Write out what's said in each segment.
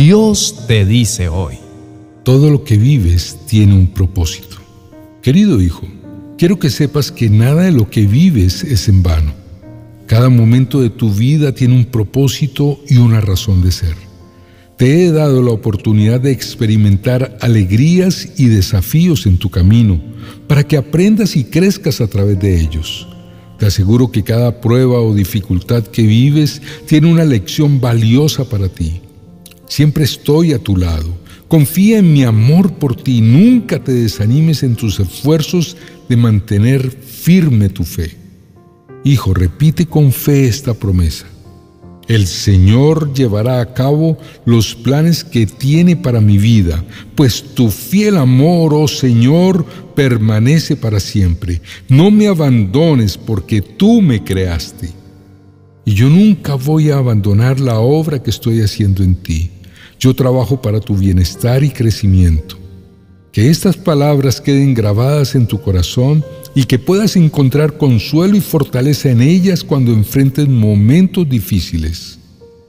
Dios te dice hoy. Todo lo que vives tiene un propósito. Querido hijo, quiero que sepas que nada de lo que vives es en vano. Cada momento de tu vida tiene un propósito y una razón de ser. Te he dado la oportunidad de experimentar alegrías y desafíos en tu camino para que aprendas y crezcas a través de ellos. Te aseguro que cada prueba o dificultad que vives tiene una lección valiosa para ti. Siempre estoy a tu lado. Confía en mi amor por ti. Nunca te desanimes en tus esfuerzos de mantener firme tu fe. Hijo, repite con fe esta promesa. El Señor llevará a cabo los planes que tiene para mi vida, pues tu fiel amor, oh Señor, permanece para siempre. No me abandones porque tú me creaste. Y yo nunca voy a abandonar la obra que estoy haciendo en ti. Yo trabajo para tu bienestar y crecimiento. Que estas palabras queden grabadas en tu corazón y que puedas encontrar consuelo y fortaleza en ellas cuando enfrentes momentos difíciles.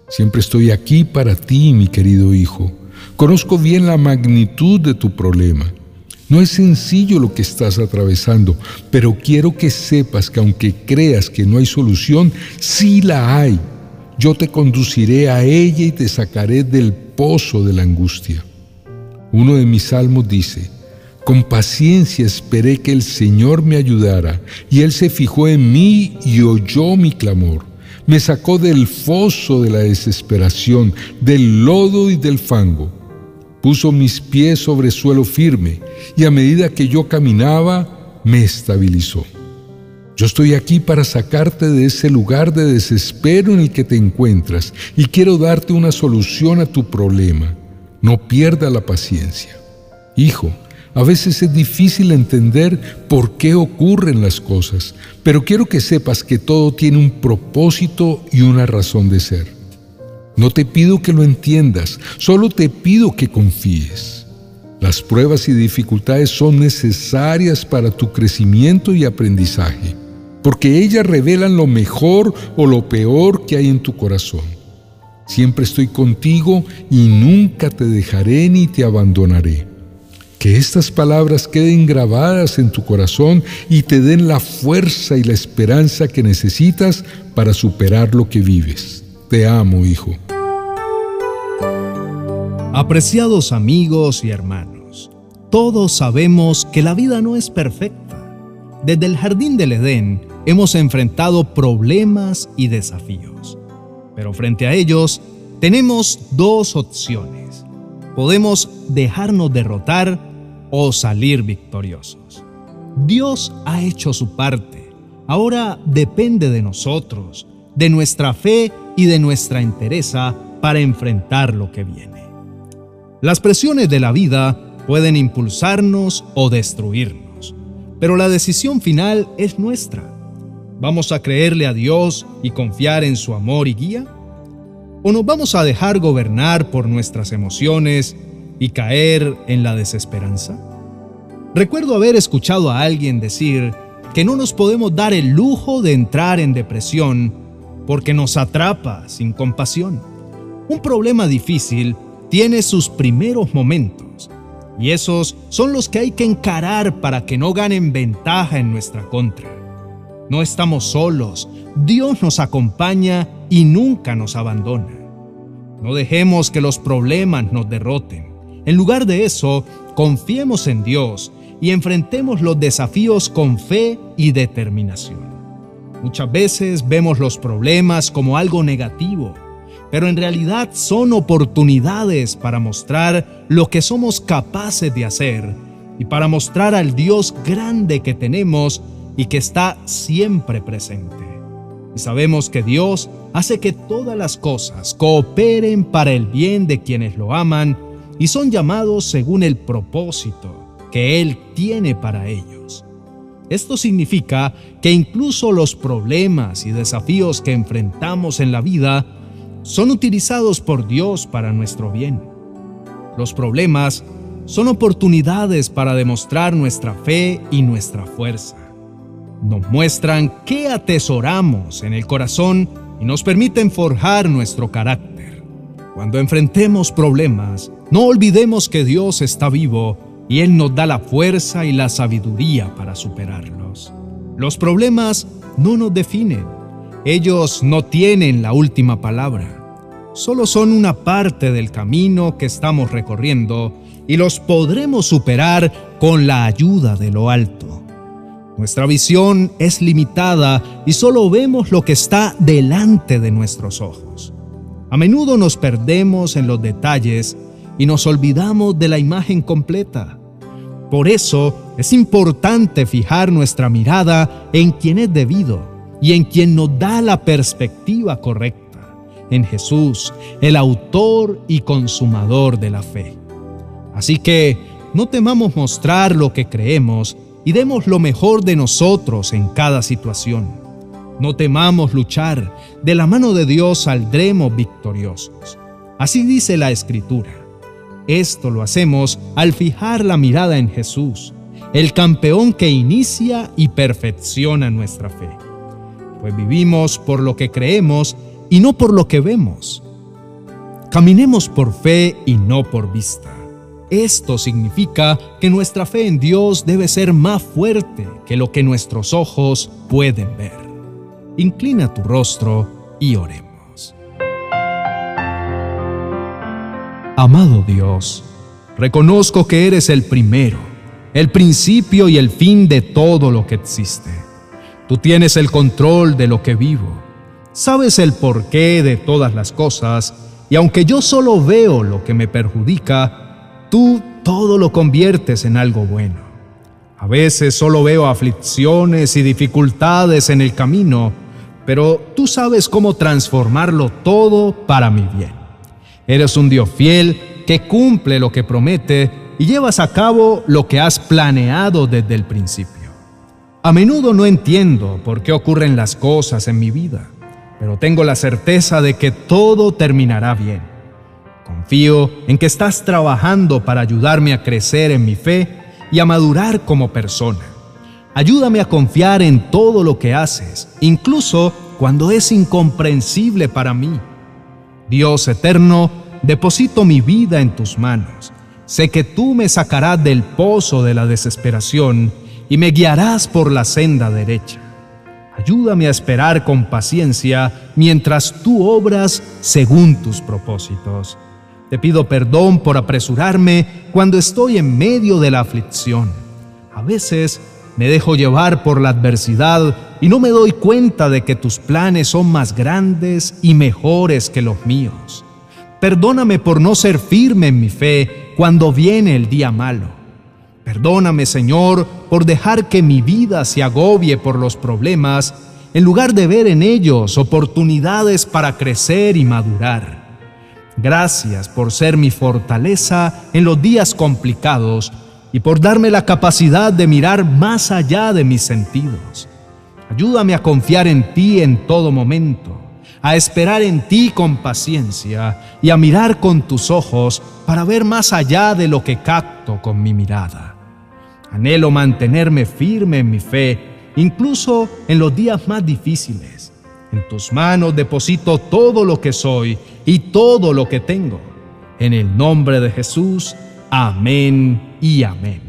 Siempre estoy aquí para ti, mi querido hijo. Conozco bien la magnitud de tu problema. No es sencillo lo que estás atravesando, pero quiero que sepas que aunque creas que no hay solución, sí la hay. Yo te conduciré a ella y te sacaré del de la angustia. Uno de mis salmos dice, con paciencia esperé que el Señor me ayudara, y Él se fijó en mí y oyó mi clamor. Me sacó del foso de la desesperación, del lodo y del fango. Puso mis pies sobre suelo firme, y a medida que yo caminaba, me estabilizó. Yo estoy aquí para sacarte de ese lugar de desespero en el que te encuentras y quiero darte una solución a tu problema. No pierda la paciencia. Hijo, a veces es difícil entender por qué ocurren las cosas, pero quiero que sepas que todo tiene un propósito y una razón de ser. No te pido que lo entiendas, solo te pido que confíes. Las pruebas y dificultades son necesarias para tu crecimiento y aprendizaje, porque ellas revelan lo mejor o lo peor que hay en tu corazón. Siempre estoy contigo y nunca te dejaré ni te abandonaré. Que estas palabras queden grabadas en tu corazón y te den la fuerza y la esperanza que necesitas para superar lo que vives. Te amo, hijo. Apreciados amigos y hermanos, todos sabemos que la vida no es perfecta. Desde el jardín del Edén hemos enfrentado problemas y desafíos. Pero frente a ellos tenemos dos opciones. Podemos dejarnos derrotar o salir victoriosos. Dios ha hecho su parte. Ahora depende de nosotros, de nuestra fe y de nuestra entereza para enfrentar lo que viene. Las presiones de la vida pueden impulsarnos o destruirnos, pero la decisión final es nuestra. ¿Vamos a creerle a Dios y confiar en su amor y guía? ¿O nos vamos a dejar gobernar por nuestras emociones y caer en la desesperanza? Recuerdo haber escuchado a alguien decir que no nos podemos dar el lujo de entrar en depresión porque nos atrapa sin compasión. Un problema difícil tiene sus primeros momentos y esos son los que hay que encarar para que no ganen ventaja en nuestra contra. No estamos solos. Dios nos acompaña y nunca nos abandona. No dejemos que los problemas nos derroten. En lugar de eso, confiemos en Dios y enfrentemos los desafíos con fe y determinación. Muchas veces vemos los problemas como algo negativo, pero en realidad son oportunidades para mostrar lo que somos capaces de hacer y para mostrar al Dios grande que tenemos y que está siempre presente. Y sabemos que Dios hace que todas las cosas cooperen para el bien de quienes lo aman y son llamados según el propósito que Él tiene para ellos. Esto significa que incluso los problemas y desafíos que enfrentamos en la vida son utilizados por Dios para nuestro bien. Los problemas son oportunidades para demostrar nuestra fe y nuestra fuerza nos muestran qué atesoramos en el corazón y nos permiten forjar nuestro carácter. Cuando enfrentemos problemas, no olvidemos que Dios está vivo y Él nos da la fuerza y la sabiduría para superarlos. Los problemas no nos definen, ellos no tienen la última palabra, solo son una parte del camino que estamos recorriendo y los podremos superar con la ayuda de lo alto. Nuestra visión es limitada y solo vemos lo que está delante de nuestros ojos. A menudo nos perdemos en los detalles y nos olvidamos de la imagen completa. Por eso es importante fijar nuestra mirada en quien es debido y en quien nos da la perspectiva correcta, en Jesús, el autor y consumador de la fe. Así que no temamos mostrar lo que creemos y demos lo mejor de nosotros en cada situación. No temamos luchar, de la mano de Dios saldremos victoriosos. Así dice la Escritura. Esto lo hacemos al fijar la mirada en Jesús, el campeón que inicia y perfecciona nuestra fe. Pues vivimos por lo que creemos y no por lo que vemos. Caminemos por fe y no por vista. Esto significa que nuestra fe en Dios debe ser más fuerte que lo que nuestros ojos pueden ver. Inclina tu rostro y oremos. Amado Dios, reconozco que eres el primero, el principio y el fin de todo lo que existe. Tú tienes el control de lo que vivo, sabes el porqué de todas las cosas, y aunque yo solo veo lo que me perjudica, tú todo lo conviertes en algo bueno. A veces solo veo aflicciones y dificultades en el camino, pero tú sabes cómo transformarlo todo para mi bien. Eres un Dios fiel que cumple lo que promete y llevas a cabo lo que has planeado desde el principio. A menudo no entiendo por qué ocurren las cosas en mi vida, pero tengo la certeza de que todo terminará bien Confío en que estás trabajando para ayudarme a crecer en mi fe y a madurar como persona. Ayúdame a confiar en todo lo que haces, incluso cuando es incomprensible para mí. Dios eterno, deposito mi vida en tus manos. Sé que tú me sacarás del pozo de la desesperación y me guiarás por la senda derecha. Ayúdame a esperar con paciencia mientras tú obras según tus propósitos. Te pido perdón por apresurarme cuando estoy en medio de la aflicción. A veces me dejo llevar por la adversidad y no me doy cuenta de que tus planes son más grandes y mejores que los míos. Perdóname por no ser firme en mi fe cuando viene el día malo. Perdóname, Señor, por dejar que mi vida se agobie por los problemas en lugar de ver en ellos oportunidades para crecer y madurar. Gracias por ser mi fortaleza en los días complicados y por darme la capacidad de mirar más allá de mis sentidos. Ayúdame a confiar en ti en todo momento, a esperar en ti con paciencia y a mirar con tus ojos para ver más allá de lo que capto con mi mirada. Anhelo mantenerme firme en mi fe, incluso en los días más difíciles en tus manos deposito todo lo que soy y todo lo que tengo. En el nombre de Jesús, amén y amén.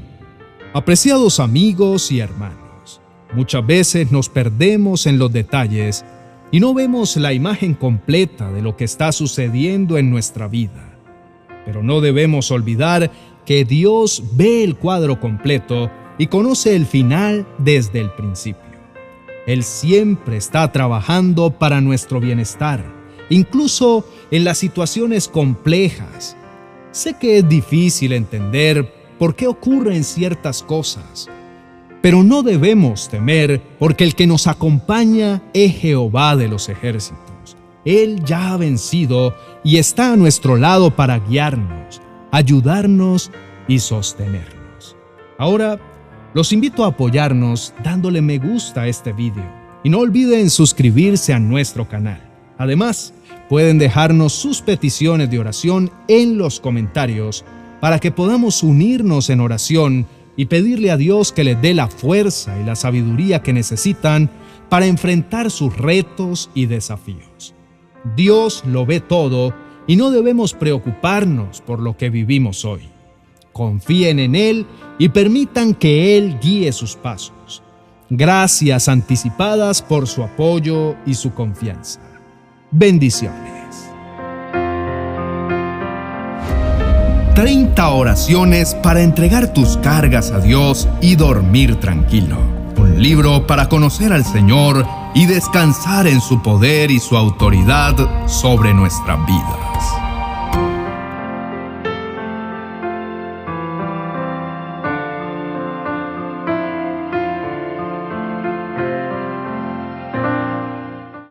Apreciados amigos y hermanos, muchas veces nos perdemos en los detalles y no vemos la imagen completa de lo que está sucediendo en nuestra vida. Pero no debemos olvidar que Dios ve el cuadro completo y conoce el final desde el principio. Él siempre está trabajando para nuestro bienestar, incluso en las situaciones complejas. Sé que es difícil entender por qué ocurren ciertas cosas, pero no debemos temer porque el que nos acompaña es Jehová de los ejércitos. Él ya ha vencido y está a nuestro lado para guiarnos, ayudarnos y sostenernos. Ahora los invito a apoyarnos dándole me gusta a este video y no olviden suscribirse a nuestro canal. Además, pueden dejarnos sus peticiones de oración en los comentarios para que podamos unirnos en oración y pedirle a Dios que les dé la fuerza y la sabiduría que necesitan para enfrentar sus retos y desafíos. Dios lo ve todo y no debemos preocuparnos por lo que vivimos hoy. Confíen en Él y permitan que Él guíe sus pasos. Gracias anticipadas por su apoyo y su confianza. Bendiciones. 30 oraciones para entregar tus cargas a Dios y dormir tranquilo. Un libro para conocer al Señor y descansar en su poder y su autoridad sobre nuestras vidas.